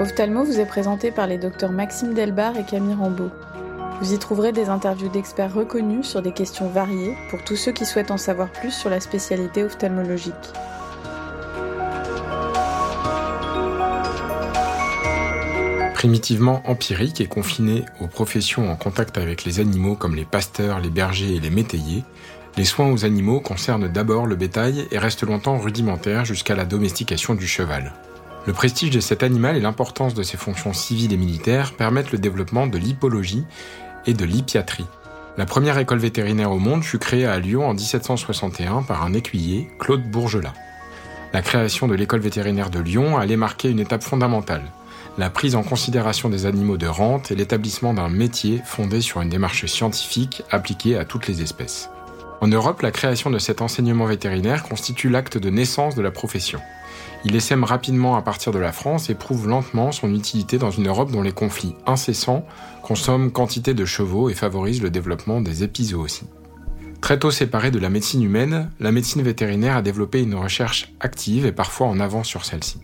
Ophthalmo vous est présenté par les docteurs Maxime Delbar et Camille Rambeau. Vous y trouverez des interviews d'experts reconnus sur des questions variées pour tous ceux qui souhaitent en savoir plus sur la spécialité ophtalmologique. Primitivement empirique et confiné aux professions en contact avec les animaux comme les pasteurs, les bergers et les métayers, les soins aux animaux concernent d'abord le bétail et restent longtemps rudimentaires jusqu'à la domestication du cheval. Le prestige de cet animal et l'importance de ses fonctions civiles et militaires permettent le développement de l'hippologie et de l'hippiatrie. La première école vétérinaire au monde fut créée à Lyon en 1761 par un écuyer, Claude Bourgelat. La création de l'école vétérinaire de Lyon allait marquer une étape fondamentale la prise en considération des animaux de rente et l'établissement d'un métier fondé sur une démarche scientifique appliquée à toutes les espèces. En Europe, la création de cet enseignement vétérinaire constitue l'acte de naissance de la profession. Il essaime rapidement à partir de la France et prouve lentement son utilité dans une Europe dont les conflits incessants consomment quantité de chevaux et favorisent le développement des épizooties. Très tôt séparée de la médecine humaine, la médecine vétérinaire a développé une recherche active et parfois en avance sur celle-ci.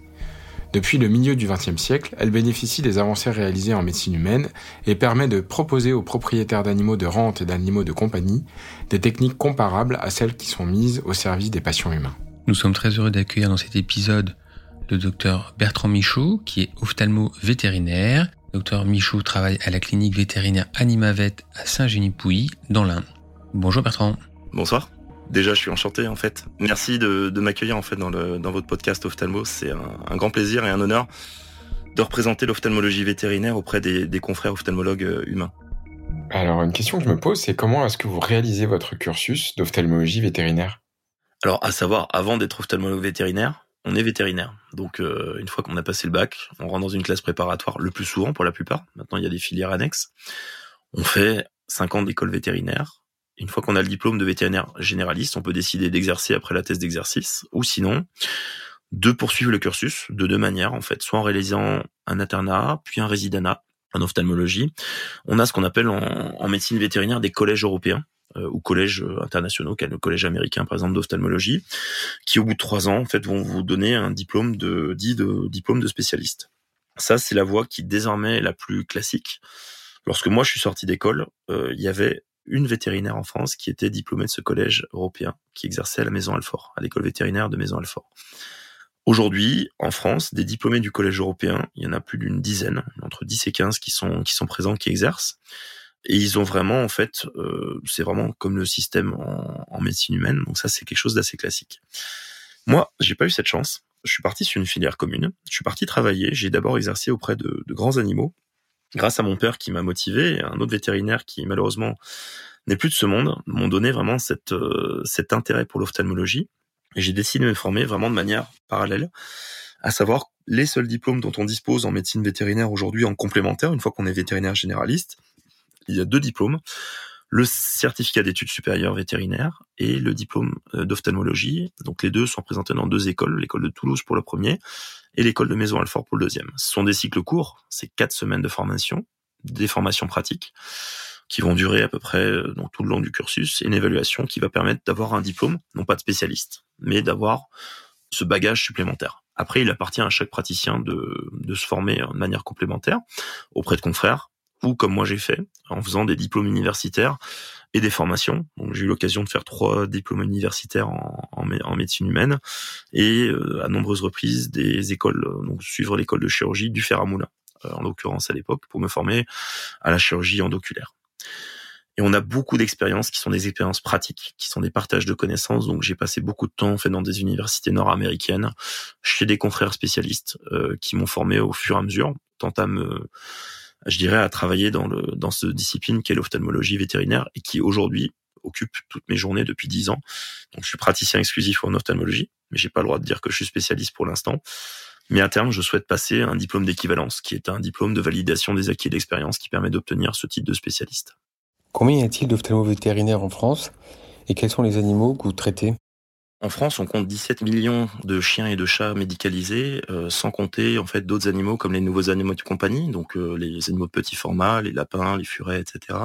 Depuis le milieu du XXe siècle, elle bénéficie des avancées réalisées en médecine humaine et permet de proposer aux propriétaires d'animaux de rente et d'animaux de compagnie des techniques comparables à celles qui sont mises au service des patients humains. Nous sommes très heureux d'accueillir dans cet épisode le docteur Bertrand Michaud, qui est ophtalmo-vétérinaire. Docteur Michaud travaille à la clinique vétérinaire Animavet à Saint-Génie-Pouilly, dans l'Inde. Bonjour Bertrand. Bonsoir. Déjà, je suis enchanté en fait. Merci de, m'accueillir en fait dans, le, dans votre podcast Ophtalmo. C'est un, grand plaisir et un honneur de représenter l'ophtalmologie vétérinaire auprès des, des confrères ophtalmologues euh, humains. Alors, une question que je me pose, c'est comment est-ce que vous réalisez votre cursus d'ophtalmologie vétérinaire? Alors, à savoir, avant d'être ophtalmologue vétérinaire, on est vétérinaire. Donc, euh, une fois qu'on a passé le bac, on rentre dans une classe préparatoire, le plus souvent pour la plupart. Maintenant, il y a des filières annexes. On fait 5 ans d'école vétérinaire une fois qu'on a le diplôme de vétérinaire généraliste, on peut décider d'exercer après la thèse d'exercice, ou sinon de poursuivre le cursus de deux manières en fait, soit en réalisant un internat, puis un résidanat en ophtalmologie. On a ce qu'on appelle en, médecine vétérinaire des collèges européens euh, ou collèges internationaux, comme le collège américain par exemple d'ophtalmologie, qui au bout de trois ans en fait vont vous donner un diplôme de dit de diplôme de spécialiste. Ça c'est la voie qui désormais est la plus classique. Lorsque moi je suis sorti d'école, euh, il y avait une vétérinaire en France qui était diplômée de ce collège européen, qui exerçait à la Maison Alfort, à l'école vétérinaire de Maison Alfort. Aujourd'hui, en France, des diplômés du collège européen, il y en a plus d'une dizaine, entre 10 et 15 qui sont, présents, qui exercent. Et ils ont vraiment, en fait, euh, c'est vraiment comme le système en, médecine humaine. Donc ça, c'est quelque chose d'assez classique. Moi, j'ai pas eu cette chance. Je suis parti sur une filière commune. Je suis parti travailler. J'ai d'abord exercé auprès de grands animaux, grâce à mon père qui m'a motivé, un autre vétérinaire qui malheureusement n'est plus de ce monde, m'ont donné vraiment euh, cet intérêt pour l'ophtalmologie. Et j'ai décidé de me former vraiment de manière parallèle, à savoir les seuls diplômes dont on dispose en médecine vétérinaire aujourd'hui en complémentaire, une fois qu'on est vétérinaire généraliste. Il y a deux diplômes le certificat d'études supérieures vétérinaires et le diplôme euh, d'ophtalmologie. Donc les deux sont présentés dans deux écoles, l'école de Toulouse pour le premier et l'école de Maison Alfort pour le deuxième. Ce sont des cycles courts, c'est quatre semaines de formation, des formations pratiques qui vont durer à peu près euh, tout le long du cursus et une évaluation qui va permettre d'avoir un diplôme, non pas de spécialiste, mais d'avoir ce bagage supplémentaire. Après, il appartient à chaque praticien de, de se former de manière complémentaire auprès de confrères comme moi j'ai fait, en faisant des diplômes universitaires et des formations. Donc j'ai eu l'occasion de faire trois diplômes universitaires en, médecine humaine et euh, à nombreuses reprises des écoles, donc suivre l'école de chirurgie du fer à moulin, euh, en l'occurrence à l'époque, pour me former à la chirurgie endoculaire. Et on a beaucoup d'expériences qui sont des expériences pratiques, qui sont des partages de connaissances. Donc j'ai passé beaucoup de temps en fait dans des universités nord-américaines, chez des confrères spécialistes euh, qui m'ont formé au fur et à mesure, tant à me je dirais, à travailler dans, le, dans cette discipline qu'est l'ophtalmologie vétérinaire et qui aujourd'hui occupe toutes mes journées depuis dix ans. Donc je suis praticien exclusif en ophtalmologie, mais j'ai pas le droit de dire que je suis spécialiste pour l'instant. Mais à terme, je souhaite passer un diplôme d'équivalence, qui est un diplôme de validation des acquis d'expérience qui permet d'obtenir ce titre de spécialiste. Combien y a-t-il d'ophtalmo-vétérinaires en France et quels sont les animaux que vous traitez? En France, on compte 17 millions de chiens et de chats médicalisés, euh, sans compter en fait d'autres animaux comme les nouveaux animaux de compagnie, donc euh, les animaux de petit format, les lapins, les furets, etc.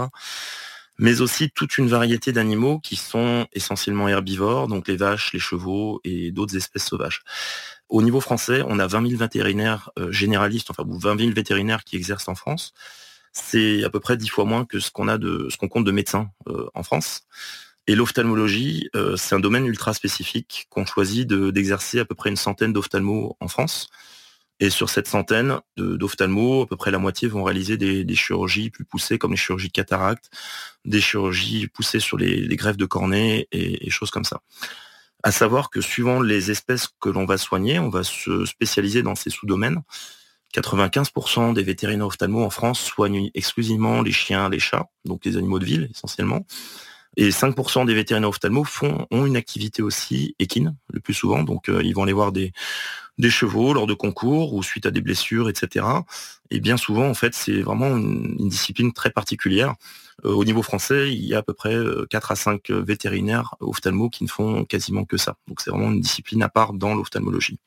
mais aussi toute une variété d'animaux qui sont essentiellement herbivores, donc les vaches, les chevaux et d'autres espèces sauvages. Au niveau français, on a 20 000 vétérinaires euh, généralistes, enfin 20 000 vétérinaires qui exercent en France. C'est à peu près dix fois moins que ce qu'on a de ce qu'on compte de médecins euh, en France. Et l'ophtalmologie, euh, c'est un domaine ultra spécifique qu'on choisit d'exercer à peu près une centaine d'ophtalmos en France. Et sur cette centaine d'ophtalmos, à peu près la moitié vont réaliser des, chirurgies plus poussées comme les chirurgies de cataracte, des chirurgies poussées sur les, greffes de cornée et, et, choses comme ça. À savoir que suivant les espèces que l'on va soigner, on va se spécialiser dans ces sous-domaines. 95% des vétérinaires ophtalmos en France soignent exclusivement les chiens, les chats, donc les animaux de ville essentiellement. Et 5% des vétérinaires ophtalmos font, ont une activité aussi équine, le plus souvent. Donc, euh, ils vont aller voir des, des chevaux lors de concours ou suite à des blessures, etc. Et bien souvent, en fait, c'est vraiment une, discipline très particulière. Euh, au niveau français, il y a à peu près 4 euh, à 5 vétérinaires ophtalmos qui ne font quasiment que ça. Donc, c'est vraiment une discipline à part dans l'ophtalmologie.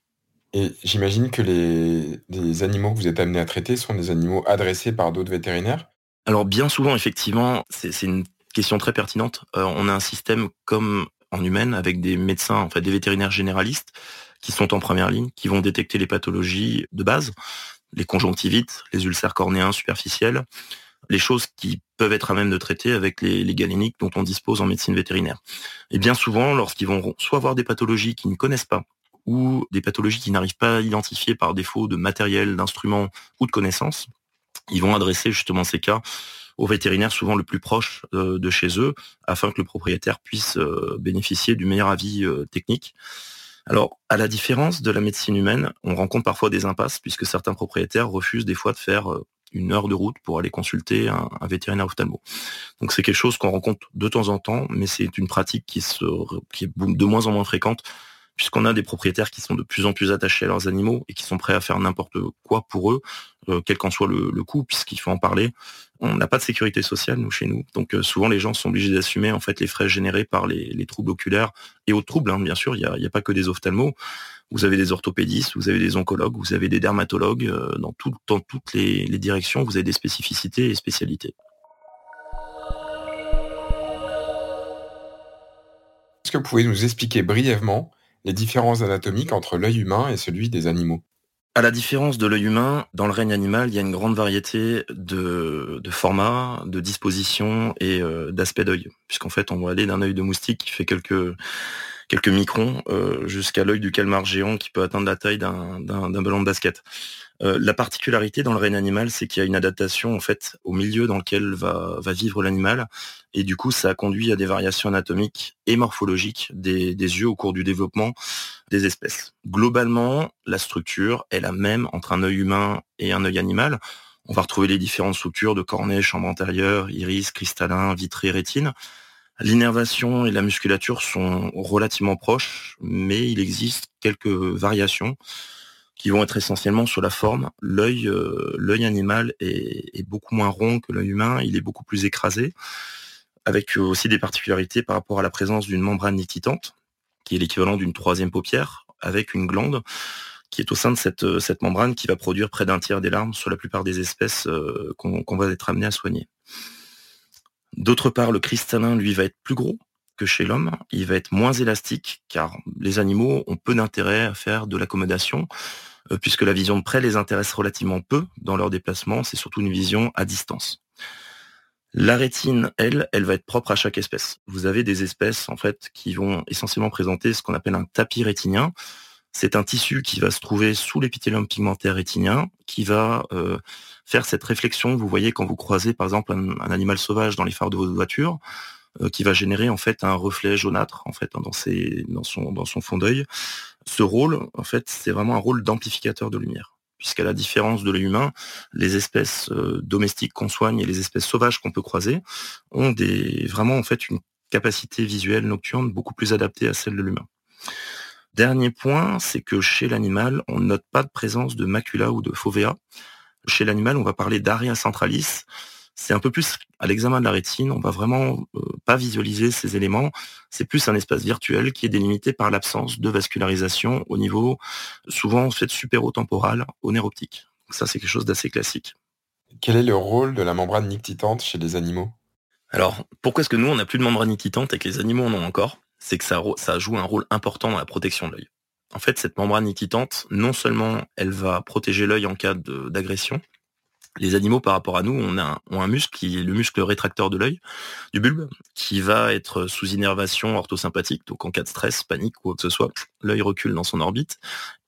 Et j'imagine que les, les, animaux que vous êtes amenés à traiter sont des animaux adressés par d'autres vétérinaires? Alors bien souvent, effectivement, c'est une question très pertinente. Euh, on a un système comme en humaine avec des médecins, en fait des vétérinaires généralistes qui sont en première ligne, qui vont détecter les pathologies de base, les conjonctivites, les ulcères cornéens superficiels, les choses qui peuvent être à même de traiter avec les, galéniques dont on dispose en médecine vétérinaire. Et bien souvent, lorsqu'ils vont soit avoir des pathologies qu'ils ne connaissent pas, ou des pathologies qu'ils n'arrivent pas à identifier par défaut de matériel, d'instruments ou de connaissances, ils vont adresser justement ces cas au vétérinaire souvent le plus proche euh, de chez eux, afin que le propriétaire puisse euh, bénéficier du meilleur avis euh, technique. Alors, à la différence de la médecine humaine, on rencontre parfois des impasses, puisque certains propriétaires refusent des fois de faire une heure de route pour aller consulter un, vétérinaire ophtalmo. Donc c'est quelque chose qu'on rencontre de temps en temps, mais c'est une pratique qui, est de moins en moins fréquente puisqu'on a des propriétaires qui sont de plus en plus attachés à leurs animaux et qui sont prêts à faire n'importe quoi pour eux, euh, quel qu'en soit le, coût, puisqu'il faut en parler. On n'a pas de sécurité sociale, nous, chez nous. Donc euh, souvent, les gens sont obligés d'assumer en fait les frais générés par les, troubles oculaires et autres troubles, hein, bien sûr. Il n'y a, pas que des ophtalmos. Vous avez des orthopédistes, vous avez des oncologues, vous avez des dermatologues. Euh, dans, toutes les directions, vous avez des spécificités et spécialités. Est-ce que vous pouvez nous expliquer brièvement les différences anatomiques entre l'œil humain et celui des animaux à la différence de l'œil humain, dans le règne animal, il y a une grande variété de, formats, de dispositions et euh, d'aspects d'œil. Puisqu'en fait, on va aller d'un œil de moustique qui fait quelques quelques microns euh, jusqu'à l'œil du calmar géant qui peut atteindre la taille d'un ballon de basket. Euh, la particularité dans le règne animal, c'est qu'il y a une adaptation en fait au milieu dans lequel va, vivre l'animal, et du coup, ça a conduit à des variations anatomiques et morphologiques des, des yeux au cours du développement des espèces. Globalement, la structure est la même entre un œil humain et un œil animal. On va retrouver les différentes structures de cornée, chambre antérieure, iris, cristallin, vitré, rétine. L'innervation et la musculature sont relativement proches, mais il existe quelques variations qui vont être essentiellement sur la forme. L'œil, euh, animal est, beaucoup moins rond que l'œil humain, il est beaucoup plus écrasé, avec aussi des particularités par rapport à la présence d'une membrane nictitante, qui est l'équivalent d'une troisième paupière, avec une glande qui est au sein de cette, cette membrane qui va produire près d'un tiers des larmes sur la plupart des espèces euh, qu'on va être amené à soigner. D'autre part, le cristallin, lui, va être plus gros que chez l'homme. Il va être moins élastique, car les animaux ont peu d'intérêt à faire de l'accommodation, euh, puisque la vision de près les intéresse relativement peu dans leur déplacement. C'est surtout une vision à distance. La rétine, elle, elle va être propre à chaque espèce. Vous avez des espèces, en fait, qui vont essentiellement présenter ce qu'on appelle un tapis rétinien. C'est un tissu qui va se trouver sous l'épithélium pigmentaire rétinien, qui va euh, faire cette réflexion. Vous voyez quand vous croisez, par exemple, un, animal sauvage dans les phares de votre voiture, qui va générer en fait un reflet jaunâtre en fait dans, ses, dans son dans son fond d'œil. Ce rôle, en fait, c'est vraiment un rôle d'amplificateur de lumière puisqu'à la différence de l'œil humain, les espèces euh, domestiques qu'on soigne et les espèces sauvages qu'on peut croiser ont des, vraiment en fait une capacité visuelle nocturne beaucoup plus adaptée à celle de l'humain. Dernier point, c'est que chez l'animal, on ne note pas de présence de macula ou de fovea. Chez l'animal, on va parler d'aria centralis, c'est un peu plus à l'examen de la rétine, on va vraiment euh, pas visualiser ces éléments. C'est plus un espace virtuel qui est délimité par l'absence de vascularisation au niveau, souvent fait supérotemporal au nerf optique. ça, c'est quelque chose d'assez classique. Quel est le rôle de la membrane nictitante chez les animaux? Alors, pourquoi est-ce que nous, on n'a plus de membrane quittante et que les animaux en ont encore? C'est que ça, ça joue un rôle important dans la protection de l'œil. En fait, cette membrane quittante, non seulement elle va protéger l'œil en cas d'agression, les animaux par rapport à nous ont un muscle qui est le muscle rétracteur de l'œil, du bulbe, qui va être sous innervation orthosympathique. Donc en cas de stress, panique ou quoi que ce soit, l'œil recule dans son orbite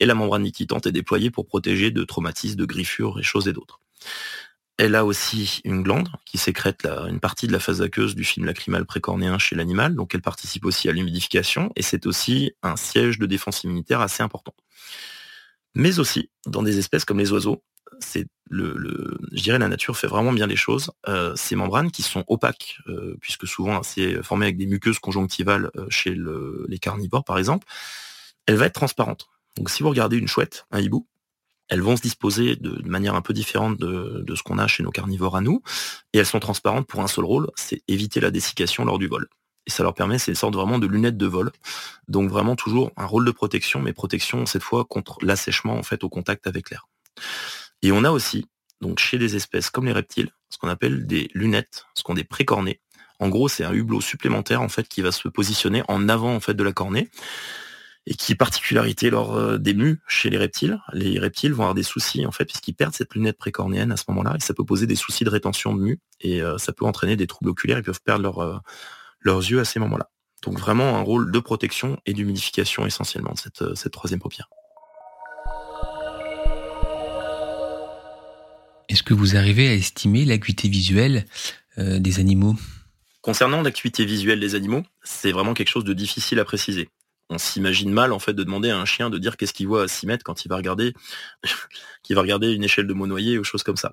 et la membrane niquitante est déployée pour protéger de traumatismes, de griffures et choses et d'autres. Elle a aussi une glande qui sécrète une partie de la phase aqueuse du film lacrymal précornéen chez l'animal, donc elle participe aussi à l'humidification et c'est aussi un siège de défense immunitaire assez important. Mais aussi, dans des espèces comme les oiseaux, c'est le, je dirais la nature fait vraiment bien les choses. Euh, ces membranes qui sont opaques, euh, puisque souvent c'est formé avec des muqueuses conjonctivales euh, chez les carnivores par exemple, elle va être transparente. Donc si vous regardez une chouette, un hibou, elles vont se disposer de, manière un peu différente de, ce qu'on a chez nos carnivores à nous, et elles sont transparentes pour un seul rôle, c'est éviter la dessiccation lors du vol. Et ça leur permet, c'est une sorte vraiment de lunettes de vol. Donc vraiment toujours un rôle de protection, mais protection cette fois contre l'assèchement en fait au contact avec l'air. Et on a aussi, donc chez des espèces comme les reptiles, ce qu'on appelle des lunettes, ce qu'on des précornés. En gros, c'est un hublot supplémentaire en fait qui va se positionner en avant en fait de la cornée et qui particularité lors euh, des mues chez les reptiles. Les reptiles vont avoir des soucis en fait puisqu'ils perdent cette lunette précornéenne à ce moment-là et ça peut poser des soucis de rétention de mues et euh, ça peut entraîner des troubles oculaires. Ils peuvent perdre euh, leurs yeux à ces moments-là. Donc vraiment un rôle de protection et d'humidification essentiellement de cette, cette troisième paupière. Est-ce que vous arrivez à estimer l'acuité visuelle euh, des animaux? Concernant l'acuité visuelle des animaux, c'est vraiment quelque chose de difficile à préciser. On s'imagine mal en fait de demander à un chien de dire qu'est-ce qu'il voit à 6 mètres quand il va regarder va regarder une échelle de monoyer ou choses comme ça.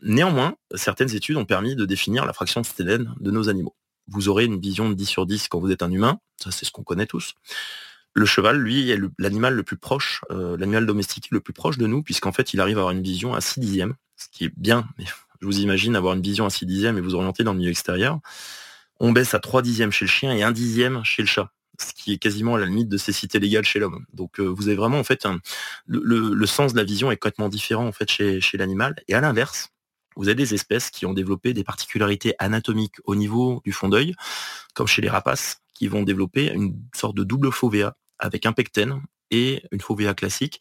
Néanmoins, certaines études ont permis de définir la fraction de Steden de nos animaux. Vous aurez une vision de 10 sur 10 quand vous êtes un humain, ça c'est ce qu'on connaît tous. Le cheval, lui, est l'animal le plus proche, euh, l'animal domestique le plus proche de nous, puisqu'en fait, il arrive à avoir une vision à 6 dixièmes, ce qui est bien, mais je vous imagine avoir une vision à 6 dixièmes et vous orienter dans le milieu extérieur. On baisse à 3 dixièmes chez le chien et 1 dixième chez le chat, ce qui est quasiment à la limite de cécité légale chez l'homme. Donc euh, vous avez vraiment en fait le, sens de la vision est complètement différent en fait chez l'animal. Et à l'inverse, vous avez des espèces qui ont développé des particularités anatomiques au niveau du fond d'œil, comme chez les rapaces, qui vont développer une sorte de double fovea avec un pectène et une fovea classique,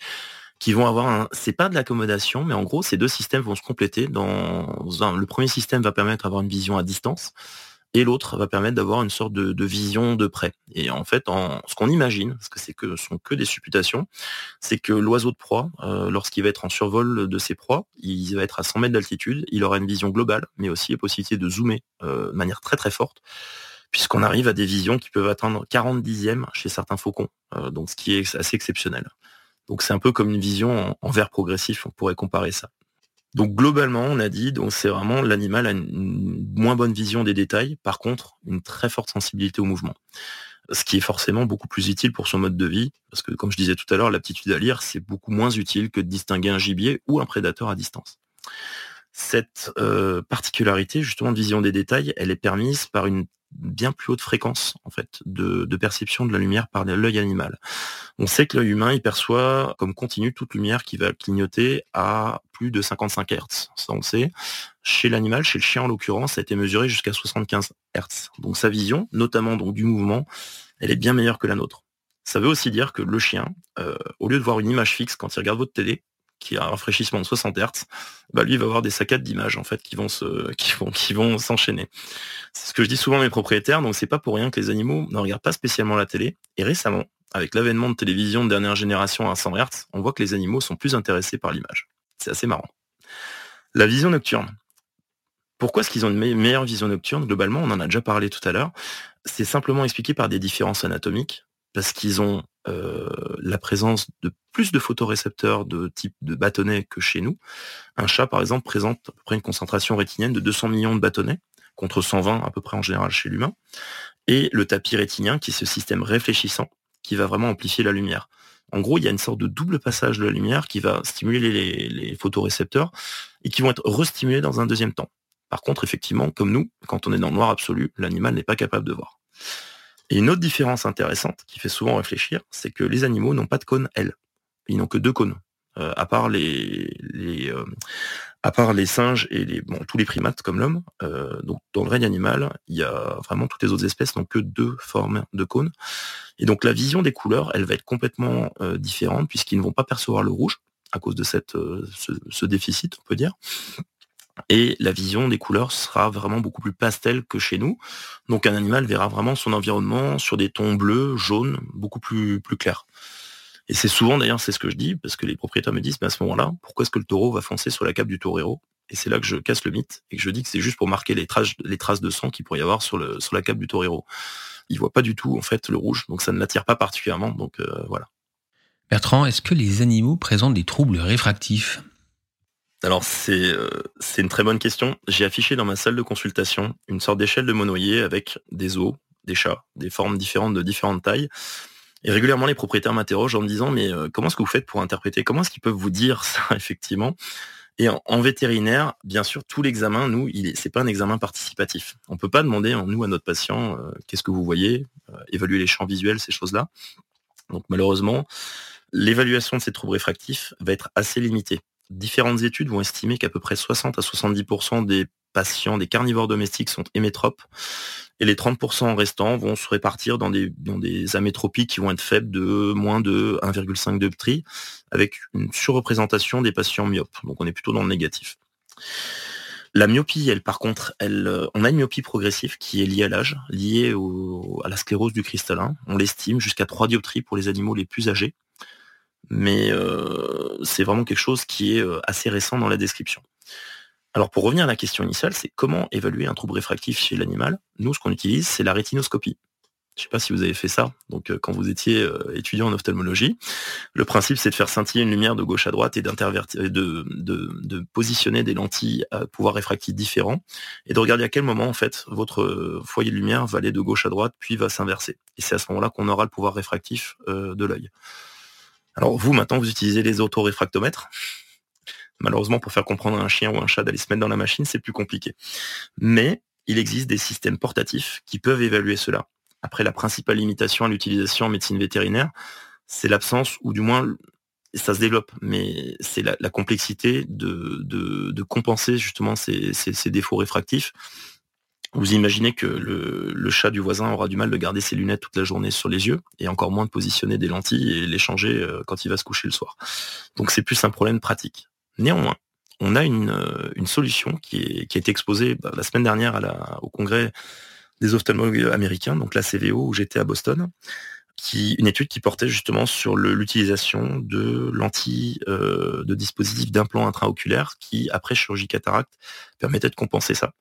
qui vont avoir un, c'est pas de l'accommodation, mais en gros, ces deux systèmes vont se compléter dans le premier système va permettre d'avoir une vision à distance et l'autre va permettre d'avoir une sorte de, vision de près. Et en fait, en, ce qu'on imagine, parce que sont que des supputations, c'est que l'oiseau de proie, euh, lorsqu'il va être en survol de ses proies, il va être à 100 mètres d'altitude, il aura une vision globale, mais aussi la possibilité de zoomer euh, de manière très très forte puisqu'on arrive à des visions qui peuvent atteindre 40 dixièmes chez certains faucons, euh, donc ce qui est assez exceptionnel. Donc c'est un peu comme une vision en, verre progressif, on pourrait comparer ça. Donc globalement, on a dit, c'est vraiment l'animal a une, moins bonne vision des détails, par contre, une très forte sensibilité au mouvement. Ce qui est forcément beaucoup plus utile pour son mode de vie, parce que comme je disais tout à l'heure, l'aptitude à lire, c'est beaucoup moins utile que de distinguer un gibier ou un prédateur à distance. Cette euh, particularité, justement, de vision des détails, elle est permise par une bien plus haute fréquence en fait de, perception de la lumière par l'œil animal. On sait que l'œil humain il perçoit comme continue toute lumière qui va clignoter à plus de 55 Hz. Ça on sait. Chez l'animal, chez le chien en l'occurrence, ça a été mesuré jusqu'à 75 Hz. Donc sa vision, notamment donc du mouvement, elle est bien meilleure que la nôtre. Ça veut aussi dire que le chien, euh, au lieu de voir une image fixe quand il regarde votre télé, qui a un rafraîchissement de 60 Hz, bah lui va avoir des saccades d'images en fait qui vont se, qui vont, qui vont s'enchaîner. C'est ce que je dis souvent à mes propriétaires, donc c'est pas pour rien que les animaux ne regardent pas spécialement la télé. Et récemment, avec l'avènement de télévision de dernière génération à 100 Hz, on voit que les animaux sont plus intéressés par l'image. C'est assez marrant. La vision nocturne. Pourquoi est-ce qu'ils ont une meilleure vision nocturne? Globalement, on en a déjà parlé tout à l'heure. C'est simplement expliqué par des différences anatomiques, parce qu'ils ont euh, la présence de plus de photorécepteurs de type de bâtonnets que chez nous. Un chat, par exemple, présente à peu près une concentration rétinienne de 200 millions de bâtonnets, contre 120 à peu près en général chez l'humain. Et le tapis rétinien, qui est ce système réfléchissant, qui va vraiment amplifier la lumière. En gros, il y a une sorte de double passage de la lumière qui va stimuler les, les photorécepteurs et qui vont être restimulés dans un deuxième temps. Par contre, effectivement, comme nous, quand on est dans le noir absolu, l'animal n'est pas capable de voir. Et une autre différence intéressante qui fait souvent réfléchir, c'est que les animaux n'ont pas de cône L. Ils n'ont que deux cônes. Euh, à part les, les euh, À part les singes et les, bon, tous les primates comme l'homme, euh, donc dans le règne animal, il y a vraiment toutes les autres espèces n'ont que deux formes de cônes. Et donc la vision des couleurs, elle va être complètement euh, différente puisqu'ils ne vont pas percevoir le rouge à cause de cette, euh, ce, déficit, on peut dire. Et la vision des couleurs sera vraiment beaucoup plus pastel que chez nous. Donc un animal verra vraiment son environnement sur des tons bleus, jaunes, beaucoup plus, plus clairs. Et c'est souvent d'ailleurs, c'est ce que je dis, parce que les propriétaires me disent, mais à ce moment-là, pourquoi est-ce que le taureau va foncer sur la cape du torero? Et c'est là que je casse le mythe et que je dis que c'est juste pour marquer les traces, les traces de sang qu'il pourrait y avoir sur, le, sur la cape du torero. Il voit pas du tout en fait le rouge, donc ça ne l'attire pas particulièrement. Donc euh, voilà. Bertrand, est-ce que les animaux présentent des troubles réfractifs? Alors c'est euh, une très bonne question. J'ai affiché dans ma salle de consultation une sorte d'échelle de monoyer avec des os, des chats, des formes différentes de différentes tailles. Et régulièrement, les propriétaires m'interrogent en me disant, mais euh, comment est-ce que vous faites pour interpréter? Comment est-ce qu'ils peuvent vous dire ça, effectivement? Et en, vétérinaire, bien sûr, tout l'examen, nous, il c'est pas un examen participatif. On peut pas demander, nous, à notre patient, euh, qu'est-ce que vous voyez, euh, évaluer les champs visuels, ces choses-là. Donc malheureusement, l'évaluation de ces troubles réfractifs va être assez limitée. Différentes études vont estimer qu'à peu près 60 à 70% des patients, des carnivores domestiques sont hémétropes et les 30% restants vont se répartir dans des, dans des amétropies qui vont être faibles de moins de 1,5 dioptrie, avec une surreprésentation des patients myopes. Donc on est plutôt dans le négatif. La myopie, elle, par contre, elle, euh, on a une myopie progressive qui est liée à l'âge, liée à la sclérose du cristallin. On l'estime jusqu'à 3 dioptries pour les animaux les plus âgés. Mais euh, c'est vraiment quelque chose qui est euh, assez récent dans la description. Alors pour revenir à la question initiale, c'est comment évaluer un trouble réfractif chez l'animal? Nous, ce qu'on utilise, c'est la rétinoscopie. Je ne sais pas si vous avez fait ça, donc euh, quand vous étiez étudiant en ophtalmologie. Le principe, c'est de faire scintiller une lumière de gauche à droite et de, de, positionner des lentilles à pouvoir réfractif différents et de regarder à quel moment en fait votre foyer de lumière va aller de gauche à droite puis va s'inverser. Et c'est à ce moment-là qu'on aura le pouvoir réfractif de l'œil. Alors vous, maintenant, vous utilisez les autoréfractomètres. Malheureusement, pour faire comprendre à un chien ou un chat d'aller se mettre dans la machine, c'est plus compliqué. Mais il existe des systèmes portatifs qui peuvent évaluer cela. Après, la principale limitation à l'utilisation en médecine vétérinaire, c'est l'absence, ou du moins, ça se développe, mais c'est la, complexité de, de, compenser justement ces, défauts réfractifs. Vous imaginez que le, chat du voisin aura du mal de garder ses lunettes toute la journée sur les yeux, et encore moins de positionner des lentilles et les changer euh, quand il va se coucher le soir. Donc c'est plus un problème pratique. Néanmoins, on a une, euh, solution qui, a été exposée bah, la semaine dernière au congrès des ophtalmologues américains, donc la CVO, où j'étais à Boston, qui, une étude qui portait justement sur l'utilisation de lentilles, euh, de dispositifs d'implants intraoculaires qui, après chirurgie cataracte, permettaient de compenser ça.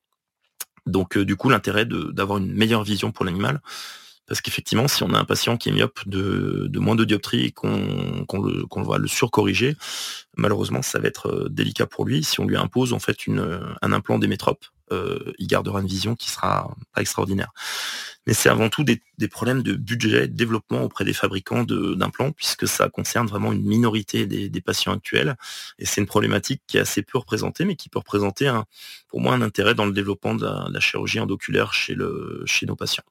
Donc, euh, du coup, l'intérêt d'avoir une meilleure vision pour l'animal, parce qu'effectivement, si on a un patient qui est myope de, moins de dioptrie et qu'on va le surcorriger, malheureusement, ça va être euh, délicat pour lui. Si on lui impose en fait une, un implant d'émétrope, euh, il gardera une vision qui sera extraordinaire. Mais c'est avant tout des, problèmes de budget, de développement auprès des fabricants d'implants, puisque ça concerne vraiment une minorité des, patients actuels. Et c'est une problématique qui est assez peu représentée, mais qui peut représenter pour moi un intérêt dans le développement de la, chirurgie endoculaire chez, chez nos patients.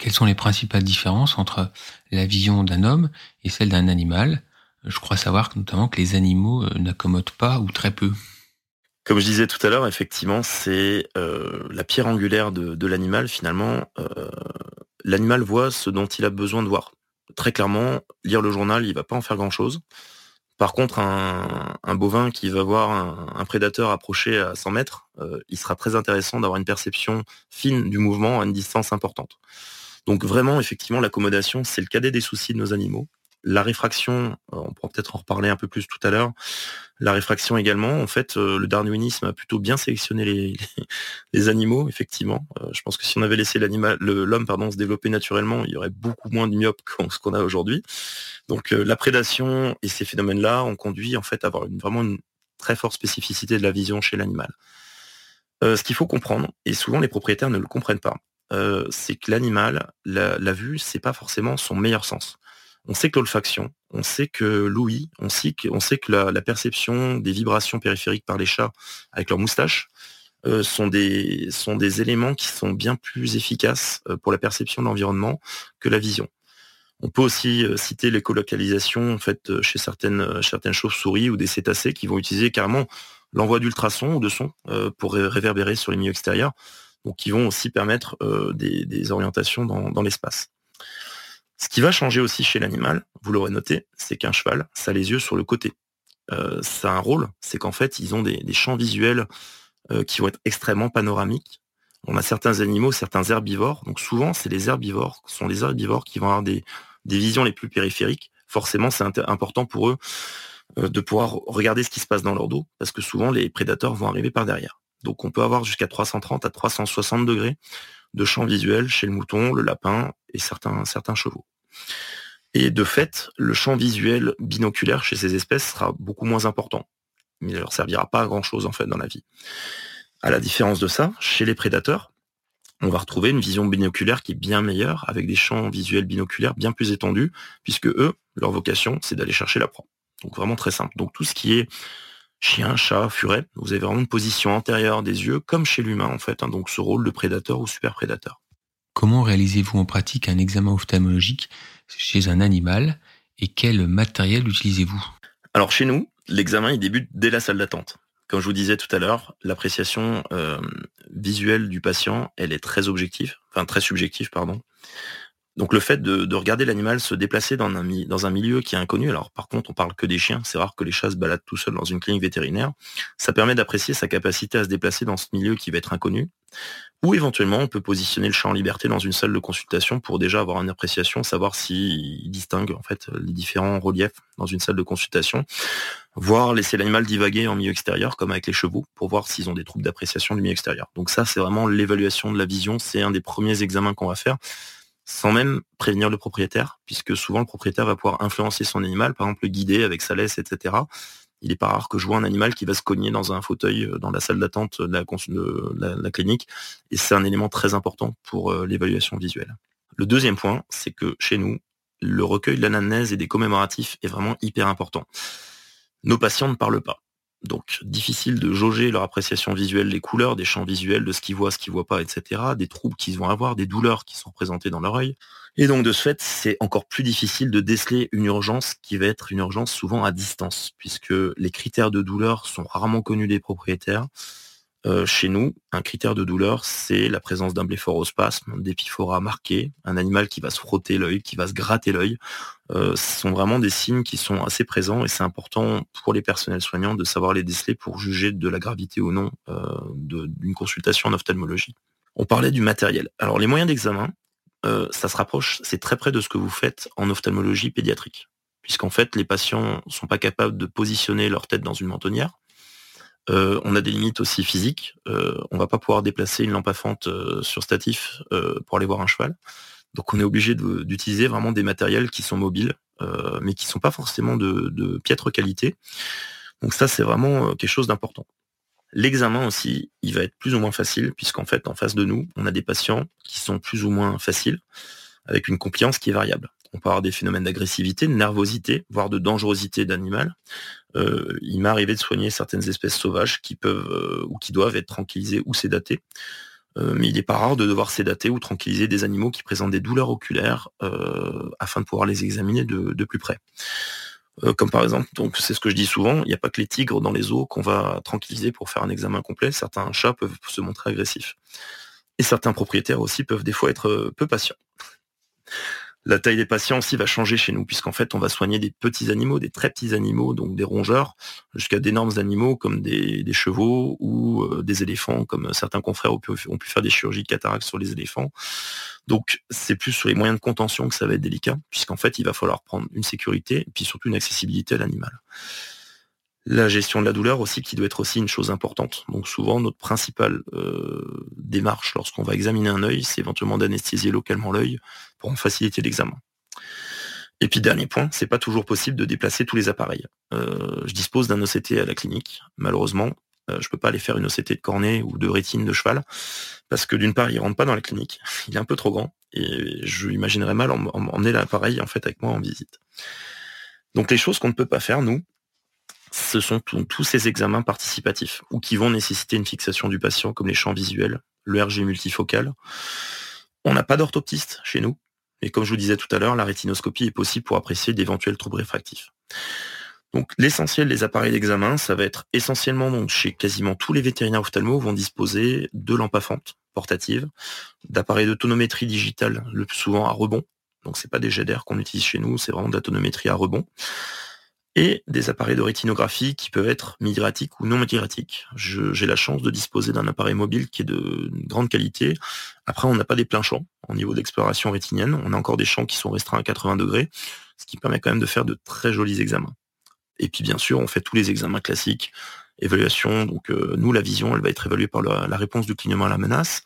quelles sont les principales différences entre la vision d'un homme et celle d'un animal? Je crois savoir notamment que les animaux euh, n'accommodent pas ou très peu. Comme je disais tout à l'heure, effectivement, c'est euh, la pierre angulaire de, l'animal. Finalement, euh, l'animal voit ce dont il a besoin de voir. Très clairement, lire le journal, il va pas en faire grand-chose. Par contre, un, bovin qui va voir un, prédateur approcher à 100 mètres, il sera très intéressant d'avoir une perception fine du mouvement à une distance importante. Donc vraiment, effectivement, l'accommodation, c'est le cadet des soucis de nos animaux. La réfraction, euh, on pourra peut-être en reparler un peu plus tout à l'heure. La réfraction également, en fait, euh, le darwinisme a plutôt bien sélectionné les, animaux, effectivement. Euh, je pense que si on avait laissé l'homme, pardon, se développer naturellement, il y aurait beaucoup moins de myopes que ce qu'on a aujourd'hui. Donc la prédation et ces phénomènes-là ont conduit en fait à avoir vraiment une très forte spécificité de la vision chez l'animal. ce qu'il faut comprendre, et souvent les propriétaires ne le comprennent pas, c'est que l'animal, la, vue, c'est pas forcément son meilleur sens. On sait que l'olfaction, on sait que l'ouïe, on sait que, la, perception des vibrations périphériques par les chats avec leur moustache euh, sont, des, sont des éléments qui sont bien plus efficaces euh, pour la perception de l'environnement que la vision. On peut aussi citer l'écolocalisation en fait chez certaines certaines chauves-souris ou des cétacés qui vont utiliser carrément l'envoi d'ultrasons ou de sons pour réverbérer sur les milieux extérieurs, donc qui vont aussi permettre des, orientations dans l'espace. Ce qui va changer aussi chez l'animal, vous l'aurez noté, c'est qu'un cheval, ça a les yeux sur le côté. Euh, ça a un rôle, c'est qu'en fait, ils ont des, champs visuels euh, qui vont être extrêmement panoramiques. On a certains animaux, certains herbivores, donc souvent c'est les herbivores, ce sont les herbivores qui vont avoir des, visions les plus périphériques. Forcément, c'est important pour eux euh, de pouvoir regarder ce qui se passe dans leur dos, parce que souvent les prédateurs vont arriver par derrière. Donc on peut avoir jusqu'à 330 à 360 degrés de champ visuel chez le mouton, le lapin et certains, chevaux. Et de fait, le champ visuel binoculaire chez ces espèces sera beaucoup moins important. Il ne leur servira pas à grand chose en fait dans la vie. À la différence de ça, chez les prédateurs, on va retrouver une vision binoculaire qui est bien meilleure, avec des champs visuels binoculaires bien plus étendus, puisque eux, leur vocation, c'est d'aller chercher la proie. Donc vraiment très simple. Donc tout ce qui est chien, chat, furet, vous avez vraiment une position antérieure des yeux, comme chez l'humain en fait. Hein. donc ce rôle de prédateur ou super prédateur. Comment réalisez-vous en pratique un examen ophtalmologique chez un animal et quel matériel utilisez-vous Alors chez nous, l'examen il débute dès la salle d'attente. Comme je vous disais tout à l'heure, l'appréciation euh, visuelle du patient, elle est très objective, enfin très subjective, pardon. Donc le fait de, regarder l'animal se déplacer dans un, dans un milieu qui est inconnu, alors par contre on parle que des chiens, c'est rare que les chats se baladent tout seuls dans une clinique vétérinaire, ça permet d'apprécier sa capacité à se déplacer dans ce milieu qui va être inconnu, ou éventuellement on peut positionner le chat en liberté dans une salle de consultation pour déjà avoir une appréciation, savoir s'il distingue en fait les différents reliefs dans une salle de consultation, voire laisser l'animal divaguer en milieu extérieur comme avec les chevaux pour voir s'ils ont des troubles d'appréciation du milieu extérieur. Donc ça c'est vraiment l'évaluation de la vision, c'est un des premiers examens qu'on va faire sans même prévenir le propriétaire, puisque souvent le propriétaire va pouvoir influencer son animal, par exemple le guider avec sa laisse, etc. Il n'est pas rare que je vois un animal qui va se cogner dans un fauteuil euh, dans la salle d'attente de la, clinique, et c'est un élément très important pour euh, l'évaluation visuelle. Le deuxième point, c'est que chez nous, le recueil de l'anamnèse et des commémoratifs est vraiment hyper important. Nos patients ne parlent pas. Donc difficile de jauger leur appréciation visuelle, les couleurs, des champs visuels, de ce qu'ils voient, ce qu'ils voient pas, etc. Des troubles qu'ils vont avoir, des douleurs qui sont présentées dans leur œil. Et donc de ce fait, c'est encore plus difficile de déceler une urgence qui va être une urgence souvent à distance, puisque les critères de douleur sont rarement connus des propriétaires. Euh, chez nous, un critère de douleur, c'est la présence d'un blépharospasme, d'épiphoras marqués, un animal qui va se frotter l'œil, qui va se gratter l'œil. Euh, ce sont vraiment des signes qui sont assez présents et c'est important pour les personnels soignants de savoir les déceler pour juger de la gravité ou non euh, d'une consultation en ophtalmologie. On parlait du matériel. Alors les moyens d'examen, ça se rapproche, c'est très près de ce que vous faites en ophtalmologie pédiatrique, puisqu'en fait les patients ne sont pas capables de positionner leur tête dans une mentonnière euh, on a des limites aussi physiques. Euh, on va pas pouvoir déplacer une lampe à fente euh, sur statif pour aller voir un cheval. Donc on est obligé d'utiliser vraiment des matériels qui sont mobiles, mais qui sont pas forcément de, piètre qualité. Donc ça, c'est vraiment quelque chose d'important. L'examen aussi, il va être plus ou moins facile, puisqu'en fait, en face de nous, on a des patients qui sont plus ou moins faciles, avec une compliance qui est variable. On peut avoir des phénomènes d'agressivité, de nervosité, voire de dangerosité d'animal. Euh, il m'est arrivé de soigner certaines espèces sauvages qui peuvent euh, ou qui doivent être tranquillisées ou sédatées. Euh, mais il n'est pas rare de devoir sédater ou tranquilliser des animaux qui présentent des douleurs oculaires afin de pouvoir les examiner de, plus près. comme par exemple, donc c'est ce que je dis souvent, il n'y a pas que les tigres dans les eaux qu'on va tranquilliser pour faire un examen complet. Certains chats peuvent se montrer agressifs. Et certains propriétaires aussi peuvent des fois être peu patients. La taille des patients aussi va changer chez nous, puisqu'en fait, on va soigner des petits animaux, des très petits animaux, donc des rongeurs, jusqu'à d'énormes animaux comme des, chevaux ou euh, des éléphants, comme certains confrères ont pu, faire des chirurgies de cataracte sur les éléphants. Donc, c'est plus sur les moyens de contention que ça va être délicat, puisqu'en fait, il va falloir prendre une sécurité puis surtout une accessibilité à l'animal. La gestion de la douleur aussi, qui doit être aussi une chose importante. Donc souvent, notre principale euh, démarche lorsqu'on va examiner un œil, c'est éventuellement d'anesthésier localement l'œil pour en faciliter l'examen. Et puis dernier point, c'est pas toujours possible de déplacer tous les appareils. Euh, je dispose d'un OCT à la clinique. Malheureusement, euh, je peux pas aller faire une OCT de cornée ou de rétine de cheval parce que d'une part, il rentre pas dans la clinique, il est un peu trop grand et je imaginerais mal emmener l'appareil en fait avec moi en visite. Donc les choses qu'on ne peut pas faire nous, ce sont tous ces examens participatifs ou qui vont nécessiter une fixation du patient comme les champs visuels, le RG multifocal. On n'a pas d'orthoptiste chez nous, Mais comme je vous disais tout à l'heure, la rétinoscopie est possible pour apprécier d'éventuels troubles réfractifs. Donc l'essentiel des appareils d'examen, ça va être essentiellement donc chez quasiment tous les vétérinaires ophtalmos vont disposer de lampes à fente portatives, d'appareils de tonométrie digitale, le plus souvent à rebond. Donc c'est pas des jets d'air qu'on utilise chez nous, c'est vraiment de la tonométrie à rebond. Et des appareils de rétinographie qui peuvent être migratiques ou non migratiques. J'ai la chance de disposer d'un appareil mobile qui est de grande qualité. Après, on n'a pas des pleins champs au niveau d'exploration rétinienne. On a encore des champs qui sont restreints à 80 degrés, ce qui permet quand même de faire de très jolis examens. Et puis bien sûr, on fait tous les examens classiques, évaluation. Donc euh, nous, la vision, elle va être évaluée par la, réponse du clignement à la menace,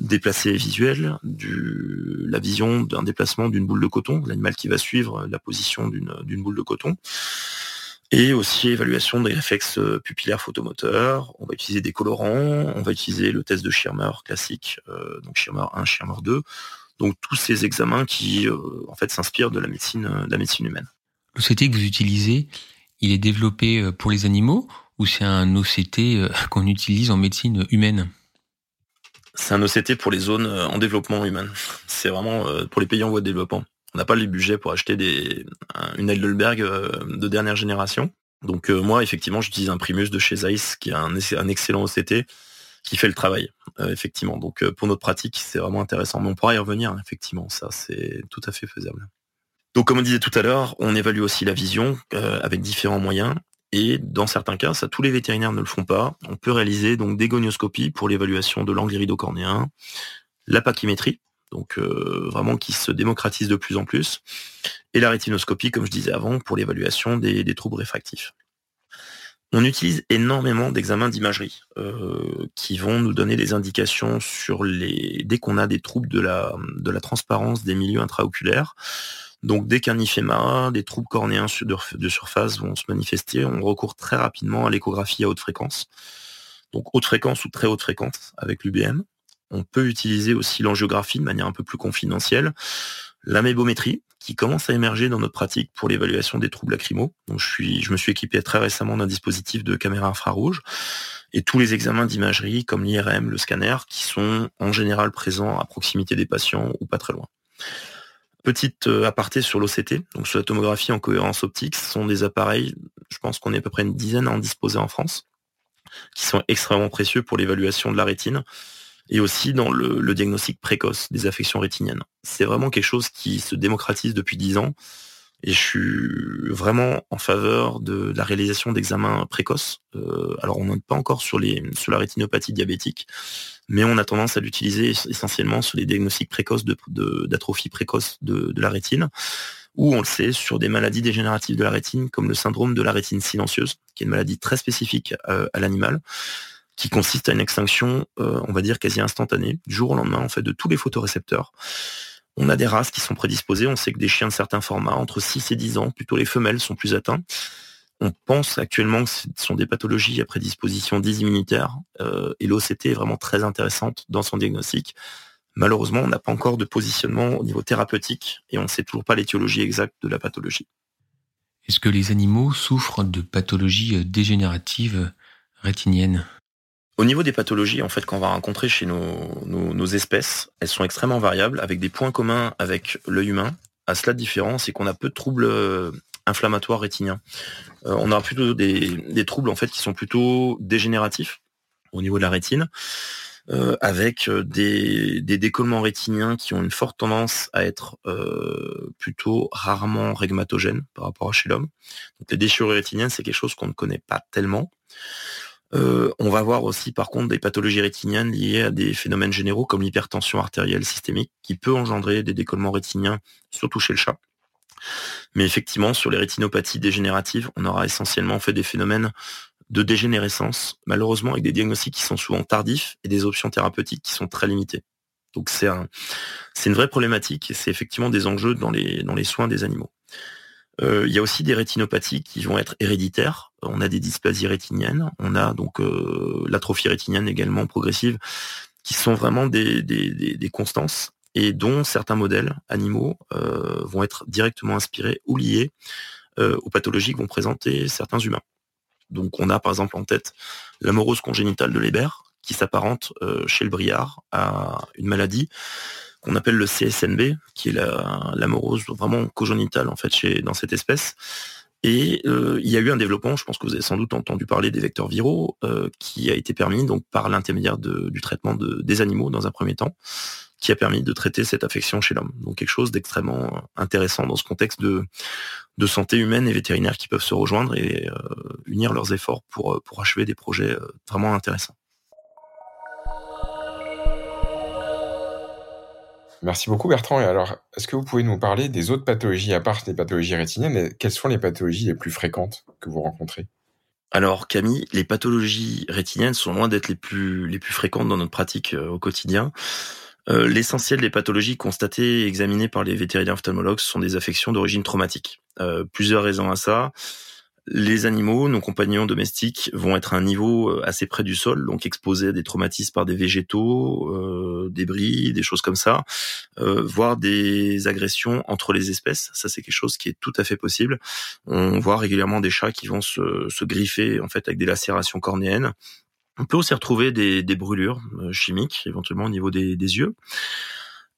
déplacé visuel, la vision d'un déplacement d'une boule de coton, l'animal qui va suivre la position d'une boule de coton. Et aussi évaluation des réflexes pupillaires photomoteurs. On va utiliser des colorants, on va utiliser le test de Schirmer classique, euh, donc Schirmer 1, Schirmer 2. Donc tous ces examens qui euh, en fait s'inspirent de la médecine, de la médecine humaine. L'OCT que vous utilisez, il est développé euh, pour les animaux ou c'est un OCT euh, qu'on utilise en médecine humaine? C'est un OCT pour les zones euh, en développement humain. C'est vraiment pour les pays en voie de développement. On n'a pas le budget pour acheter des, une Heidelberg de dernière génération. Donc moi, effectivement, j'utilise un Primus de chez Zeiss, qui est un, excellent OCT, qui fait le travail, effectivement. Donc pour notre pratique, c'est vraiment intéressant. Mais on pourra y revenir, effectivement. Ça, c'est tout à fait faisable. Donc comme on disait tout à l'heure, on évalue aussi la vision euh, avec différents moyens. Et dans certains cas, ça tous les vétérinaires ne le font pas. On peut réaliser donc des gonioscopies pour l'évaluation de l'angle iridocornéen, la pachymétrie, donc euh, vraiment qui se démocratise de plus en plus, et la rétinoscopie, comme je disais avant, pour l'évaluation des, troubles réfractifs. On utilise énormément d'examens d'imagerie euh, qui vont nous donner des indications sur les dès qu'on a des troubles de la de la transparence des milieux intraoculaires donc dès qu'un IFEMA, des troubles cornéens de surface vont se manifester, on recourt très rapidement à l'échographie à haute fréquence. Donc haute fréquence ou très haute fréquence avec l'UBM. On peut utiliser aussi l'angiographie de manière un peu plus confidentielle. La mébométrie, qui commence à émerger dans notre pratique pour l'évaluation des troubles lacrymaux. Donc je, suis, je me suis équipé très récemment d'un dispositif de caméra infrarouge et tous les examens d'imagerie comme l'IRM, le scanner, qui sont en général présents à proximité des patients ou pas très loin. Petite euh, aparté sur l'OCT, donc sur la tomographie en cohérence optique, ce sont des appareils, je pense qu'on est à peu près une dizaine à en disposer en France, qui sont extrêmement précieux pour l'évaluation de la rétine et aussi dans le, diagnostic précoce des affections rétiniennes. C'est vraiment quelque chose qui se démocratise depuis dix ans et je suis vraiment en faveur de, la réalisation d'examens précoces. Euh, alors on n'est pas encore sur, les, sur la rétinopathie diabétique, mais on a tendance à l'utiliser essentiellement sur les diagnostics précoces d'atrophie de, précoce de, la rétine, ou on le sait sur des maladies dégénératives de la rétine, comme le syndrome de la rétine silencieuse, qui est une maladie très spécifique euh, à l'animal, qui consiste à une extinction, euh, on va dire, quasi instantanée, du jour au lendemain, en fait, de tous les photorécepteurs. On a des races qui sont prédisposées, on sait que des chiens de certains formats, entre 6 et 10 ans, plutôt les femelles sont plus atteintes. On pense actuellement que ce sont des pathologies à prédisposition désimmunitaire euh, et l'OCT est vraiment très intéressante dans son diagnostic. Malheureusement, on n'a pas encore de positionnement au niveau thérapeutique et on ne sait toujours pas l'étiologie exacte de la pathologie. Est-ce que les animaux souffrent de pathologies euh, dégénératives rétiniennes? Au niveau des pathologies, en fait, qu'on va rencontrer chez nos, espèces, elles sont extrêmement variables, avec des points communs avec l'œil humain. À cela de différence, c'est qu'on a peu de troubles inflammatoires rétiniens. Euh, on a plutôt des, troubles en fait qui sont plutôt dégénératifs au niveau de la rétine, euh, avec euh, des, décollements rétiniens qui ont une forte tendance à être plutôt rarement régmatogènes par rapport à chez l'homme. Donc les déchirures rétiniennes, c'est quelque chose qu'on ne connaît pas tellement. on va voir aussi par contre des pathologies rétiniennes liées à des phénomènes généraux comme l'hypertension artérielle systémique qui peut engendrer des décollements rétiniens, surtout chez le chat. Mais effectivement, sur les rétinopathies dégénératives, on aura essentiellement fait des phénomènes de dégénérescence, malheureusement avec des diagnostics qui sont souvent tardifs et des options thérapeutiques qui sont très limitées. Donc c'est un, une vraie problématique et c'est effectivement des enjeux dans les, dans les soins des animaux. Euh, il y a aussi des rétinopathies qui vont être héréditaires. On a des dysplasies rétiniennes, on a donc euh, l'atrophie rétinienne également progressive, qui sont vraiment des, des, des constances et dont certains modèles animaux euh, vont être directement inspirés ou liés euh, aux pathologies que vont présenter certains humains. Donc on a par exemple en tête l'amorose congénitale de Leber, qui s'apparente euh, chez le briard à une maladie qu'on appelle le CSNB, qui est la, la morose vraiment congénitale en fait chez dans cette espèce. Et il y a eu un développement, je pense que vous avez sans doute entendu parler des vecteurs viraux, qui a été permis donc par l'intermédiaire du traitement de, des animaux dans un premier temps, qui a permis de traiter cette affection chez l'homme. Donc quelque chose d'extrêmement intéressant dans ce contexte de, de santé humaine et vétérinaire qui peuvent se rejoindre et euh, unir leurs efforts pour, pour achever des projets vraiment intéressants. Merci beaucoup Bertrand. Et alors, est-ce que vous pouvez nous parler des autres pathologies, à part des pathologies rétiniennes, quelles sont les pathologies les plus fréquentes que vous rencontrez? Alors Camille, les pathologies rétiniennes sont loin d'être les plus les plus fréquentes dans notre pratique euh, au quotidien. Euh, l'essentiel des pathologies constatées et examinées par les vétérinaires ophtalmologues sont des affections d'origine traumatique. Euh, plusieurs raisons à ça. Les animaux, nos compagnons domestiques, vont être à un niveau euh, assez près du sol, donc exposés à des traumatismes par des végétaux, euh, débris, des choses comme ça, euh, voire des agressions entre les espèces. Ça, c'est quelque chose qui est tout à fait possible. On voit régulièrement des chats qui vont se, se griffer en fait avec des lacérations cornéennes. On peut aussi retrouver des, brûlures euh, chimiques, éventuellement au niveau des, yeux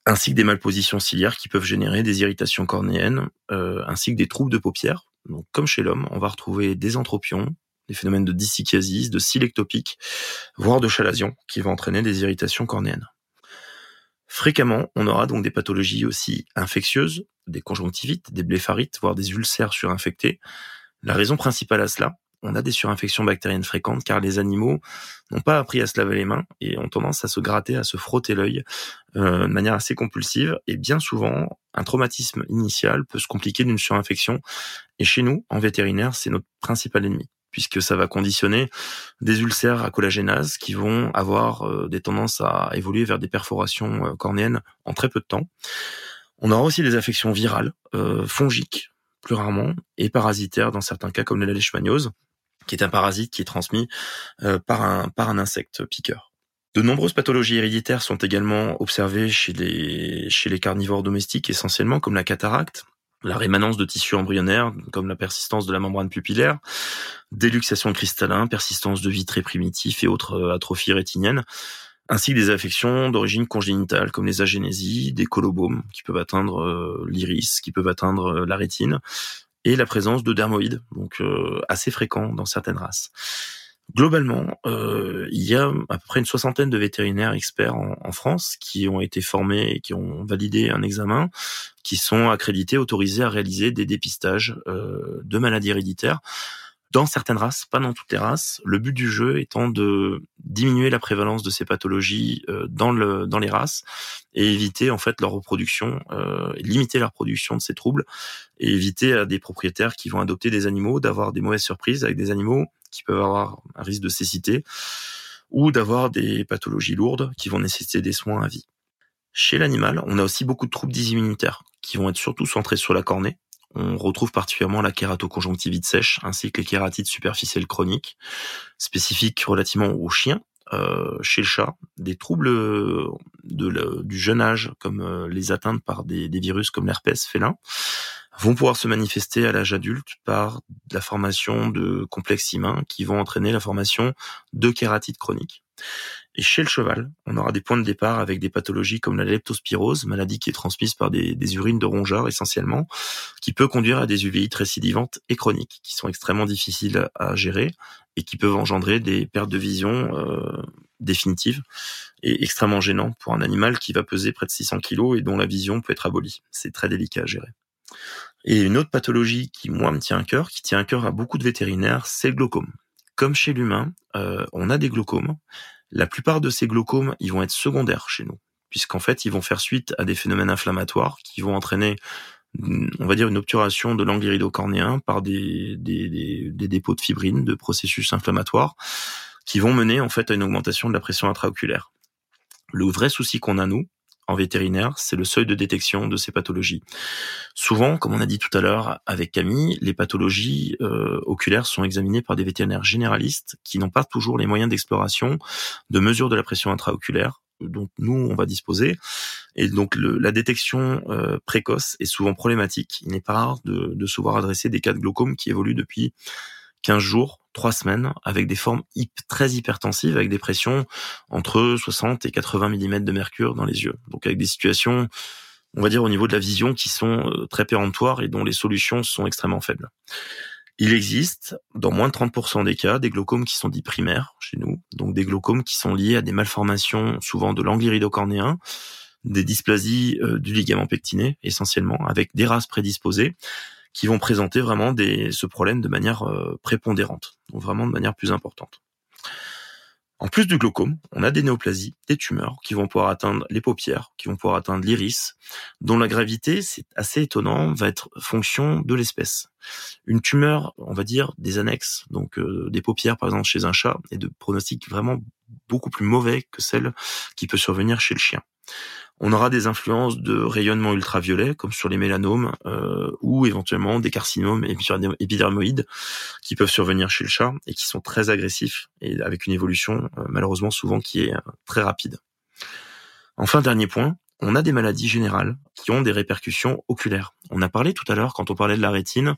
ainsi que des malpositions ciliaires qui peuvent générer des irritations cornéennes, euh, ainsi que des troubles de paupières donc, comme chez l'homme, on va retrouver des anthropions, des phénomènes de distichiasis, de silectopique, voire de chalazion, qui vont entraîner des irritations cornéennes. Fréquemment, on aura donc des pathologies aussi infectieuses, des conjonctivites, des blépharites, voire des ulcères surinfectés. La raison principale à cela, on a des surinfections bactériennes fréquentes car les animaux n'ont pas appris à se laver les mains et ont tendance à se gratter, à se frotter l'œil euh, de manière assez compulsive. Et bien souvent, un traumatisme initial peut se compliquer d'une surinfection. Et chez nous, en vétérinaire, c'est notre principal ennemi puisque ça va conditionner des ulcères à collagénase qui vont avoir euh, des tendances à évoluer vers des perforations euh, cornéennes en très peu de temps. On aura aussi des affections virales, fongiques, plus rarement, et parasitaires dans certains cas, comme la leishmaniose, qui est un parasite qui est transmis euh, par, un, par un insecte piqueur. De nombreuses pathologies héréditaires sont également observées chez les, chez les carnivores domestiques essentiellement, comme la cataracte, la rémanence de tissus embryonnaires, comme la persistance de la membrane pupillaire, des luxations cristallins, persistance de vitrés primitifs et autres euh, atrophies rétiniennes, ainsi que des affections d'origine congénitale, comme les agénésies, des colobomes, qui peuvent atteindre euh, l'iris, qui peuvent atteindre la rétine, et la présence de dermoïdes, donc euh, assez fréquent dans certaines races. Globalement, euh, il y a à peu près une soixantaine de vétérinaires experts en, France qui ont été formés et qui ont validé un examen, qui sont accrédités, autorisés à réaliser des dépistages euh, de maladies héréditaires dans certaines races, pas dans toutes les races. Le but du jeu étant de diminuer la prévalence de ces pathologies euh, dans le dans les races et éviter en fait leur reproduction, euh, limiter la reproduction de ces troubles et éviter à des propriétaires qui vont adopter des animaux d'avoir des mauvaises surprises avec des animaux qui peuvent avoir un risque de cécité ou d'avoir des pathologies lourdes qui vont nécessiter des soins à vie. Chez l'animal, on a aussi beaucoup de troubles immunitaires qui vont être surtout centrés sur la cornée, on retrouve particulièrement la kératoconjonctivite sèche ainsi que les kératites superficielles chroniques, spécifiques relativement aux chiens. Euh, chez le chat, des troubles de du jeune âge, comme euh, les atteintes par des virus comme l'herpès félin, vont pouvoir se manifester à l'âge adulte par la formation de complexes humains qui vont entraîner la formation de kératites chroniques. Et chez le cheval, on aura des points de départ avec des pathologies comme la leptospirose, maladie qui est transmise par des, urines de rongeurs essentiellement, qui peut conduire à des uvéites récidivantes et chroniques, qui sont extrêmement difficiles à gérer et qui peuvent engendrer des pertes de vision euh, définitives et extrêmement gênant pour un animal qui va peser près de 600 kg et dont la vision peut être abolie. C'est très délicat à gérer. Et une autre pathologie qui, moi, me tient à cœur, qui tient à cœur à beaucoup de vétérinaires, c'est le glaucome. Comme chez l'humain, euh, on a des glaucomes, la plupart de ces glaucomes, ils vont être secondaires chez nous, puisqu'en fait, ils vont faire suite à des phénomènes inflammatoires qui vont entraîner, on va dire, une obturation de l'angle iridocornéen par des, des, des, dépôts de fibrine, de processus inflammatoires, qui vont mener en fait à une augmentation de la pression intraoculaire. Le vrai souci qu'on a nous, en vétérinaire, c'est le seuil de détection de ces pathologies. Souvent, comme on a dit tout à l'heure avec Camille, les pathologies euh, oculaires sont examinées par des vétérinaires généralistes qui n'ont pas toujours les moyens d'exploration, de mesure de la pression intraoculaire dont nous on va disposer. Et donc la détection euh, précoce est souvent problématique. Il n'est pas rare de, de se voir adresser des cas de glaucome qui évoluent depuis 15 jours, 3 semaines, avec des formes très hypertensives, avec des pressions entre 60 et 80 mm de mercure dans les yeux. Donc avec des situations, on va dire au niveau de la vision, qui sont euh, très péremptoires et dont les solutions sont extrêmement faibles. Il existe, dans moins de 30% des cas, des glaucomes qui sont dits primaires chez nous, donc des glaucomes qui sont liés à des malformations, souvent de l'angle iridocornéen, des dysplasies euh, du ligament pectiné, essentiellement, avec des races prédisposées, qui vont présenter vraiment des, ce problème de manière euh, prépondérante, donc vraiment de manière plus importante. En plus du glaucome, on a des néoplasies, des tumeurs qui vont pouvoir atteindre les paupières, qui vont pouvoir atteindre l'iris, dont la gravité, c'est assez étonnant, va être fonction de l'espèce. Une tumeur, on va dire, des annexes, donc euh, des paupières par exemple chez un chat, est de pronostic vraiment beaucoup plus mauvais que celle qui peut survenir chez le chien. On aura des influences de rayonnement ultraviolet, comme sur les mélanomes, euh, ou éventuellement des carcinomes épidermoïdes qui peuvent survenir chez le chat et qui sont très agressifs et avec une évolution euh, malheureusement souvent qui est euh, très rapide. Enfin, dernier point, on a des maladies générales qui ont des répercussions oculaires. On a parlé tout à l'heure, quand on parlait de la rétine,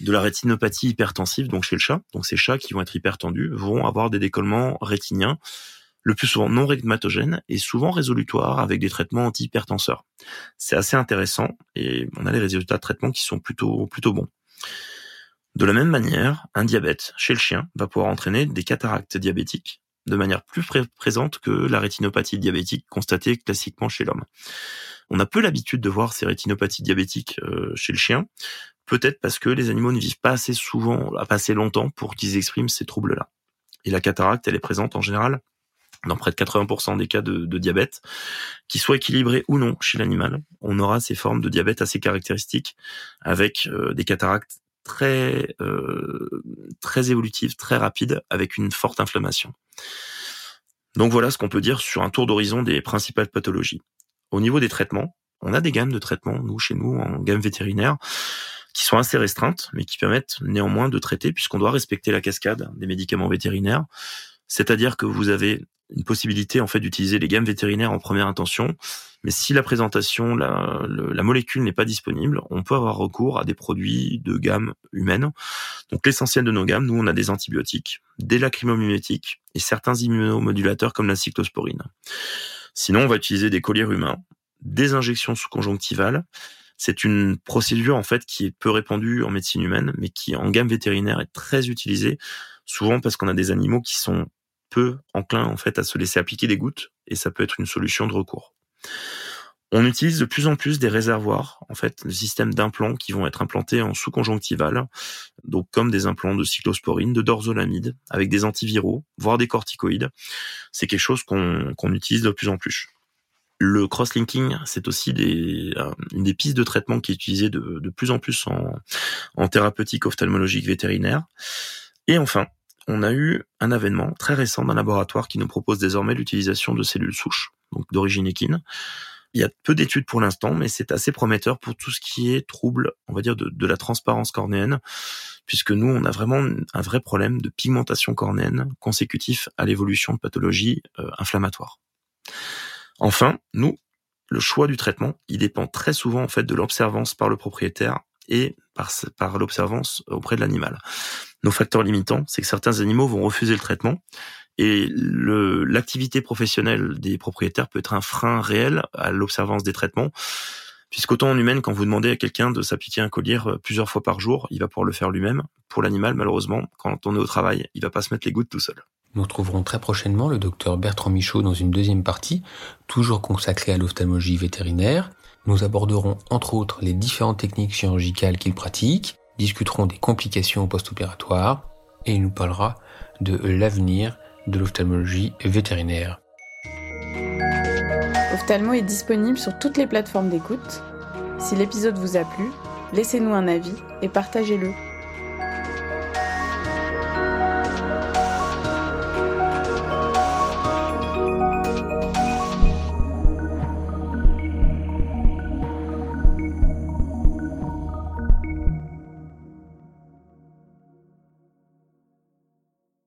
de la rétinopathie hypertensive, donc chez le chat. Donc ces chats qui vont être hypertendus vont avoir des décollements rétiniens le plus souvent non régmatogène et souvent résolutoire avec des traitements antihypertenseurs. C'est assez intéressant et on a les résultats de traitement qui sont plutôt plutôt bons. De la même manière, un diabète chez le chien va pouvoir entraîner des cataractes diabétiques de manière plus présente que la rétinopathie diabétique constatée classiquement chez l'homme. On a peu l'habitude de voir ces rétinopathies diabétiques euh, chez le chien, peut-être parce que les animaux ne vivent pas assez souvent, pas assez longtemps pour qu'ils expriment ces troubles-là. Et la cataracte, elle est présente en général dans près de 80% des cas de, diabète, qui soit équilibré ou non chez l'animal, on aura ces formes de diabète assez caractéristiques avec euh, des cataractes très euh, très évolutives, très rapides, avec une forte inflammation. Donc voilà ce qu'on peut dire sur un tour d'horizon des principales pathologies. Au niveau des traitements, on a des gammes de traitements, nous chez nous en gamme vétérinaire, qui sont assez restreintes, mais qui permettent néanmoins de traiter, puisqu'on doit respecter la cascade des médicaments vétérinaires. C'est-à-dire que vous avez une possibilité en fait d'utiliser les gammes vétérinaires en première intention. Mais si la présentation, la, la molécule n'est pas disponible, on peut avoir recours à des produits de gamme humaine. Donc l'essentiel de nos gammes, nous on a des antibiotiques, des lacrymomimétiques et certains immunomodulateurs comme la cyclosporine. Sinon, on va utiliser des colliers humains, des injections sous-conjonctivales. C'est une procédure en fait qui est peu répandue en médecine humaine, mais qui en gamme vétérinaire est très utilisée, souvent parce qu'on a des animaux qui sont peu enclin en fait à se laisser appliquer des gouttes et ça peut être une solution de recours. On utilise de plus en plus des réservoirs, en fait, le système d'implants qui vont être implantés en sous-conjonctival, donc comme des implants de cyclosporine, de dorzolamide, avec des antiviraux, voire des corticoïdes. C'est quelque chose qu'on utilise de plus en plus. Le cross-linking, c'est aussi une des pistes de traitement qui est utilisée de, de plus en plus en, en thérapeutique ophtalmologique vétérinaire. Et enfin, on a eu un avènement très récent d'un laboratoire qui nous propose désormais l'utilisation de cellules souches, donc d'origine équine. Il y a peu d'études pour l'instant, mais c'est assez prometteur pour tout ce qui est trouble, on va dire, de, la transparence cornéenne, puisque nous, on a vraiment un vrai problème de pigmentation cornéenne consécutif à l'évolution de pathologies euh, inflammatoires. Enfin, nous, le choix du traitement, il dépend très souvent en fait de l'observance par le propriétaire et par, par l'observance auprès de l'animal. Nos facteurs limitants, c'est que certains animaux vont refuser le traitement et l'activité professionnelle des propriétaires peut être un frein réel à l'observance des traitements. Puisqu'autant en humaine, quand vous demandez à quelqu'un de s'appliquer un collier euh, plusieurs fois par jour, il va pouvoir le faire lui-même. Pour l'animal, malheureusement, quand on est au travail, il va pas se mettre les gouttes tout seul. Nous retrouverons très prochainement le docteur Bertrand Michaud dans une deuxième partie, toujours consacrée à l'ophtalmologie vétérinaire. Nous aborderons entre autres les différentes techniques chirurgicales qu'il pratique, discuterons des complications post-opératoires et il nous parlera de l'avenir de l'ophtalmologie vétérinaire. Ophthalmo est disponible sur toutes les plateformes d'écoute. Si l'épisode vous a plu, laissez-nous un avis et partagez-le.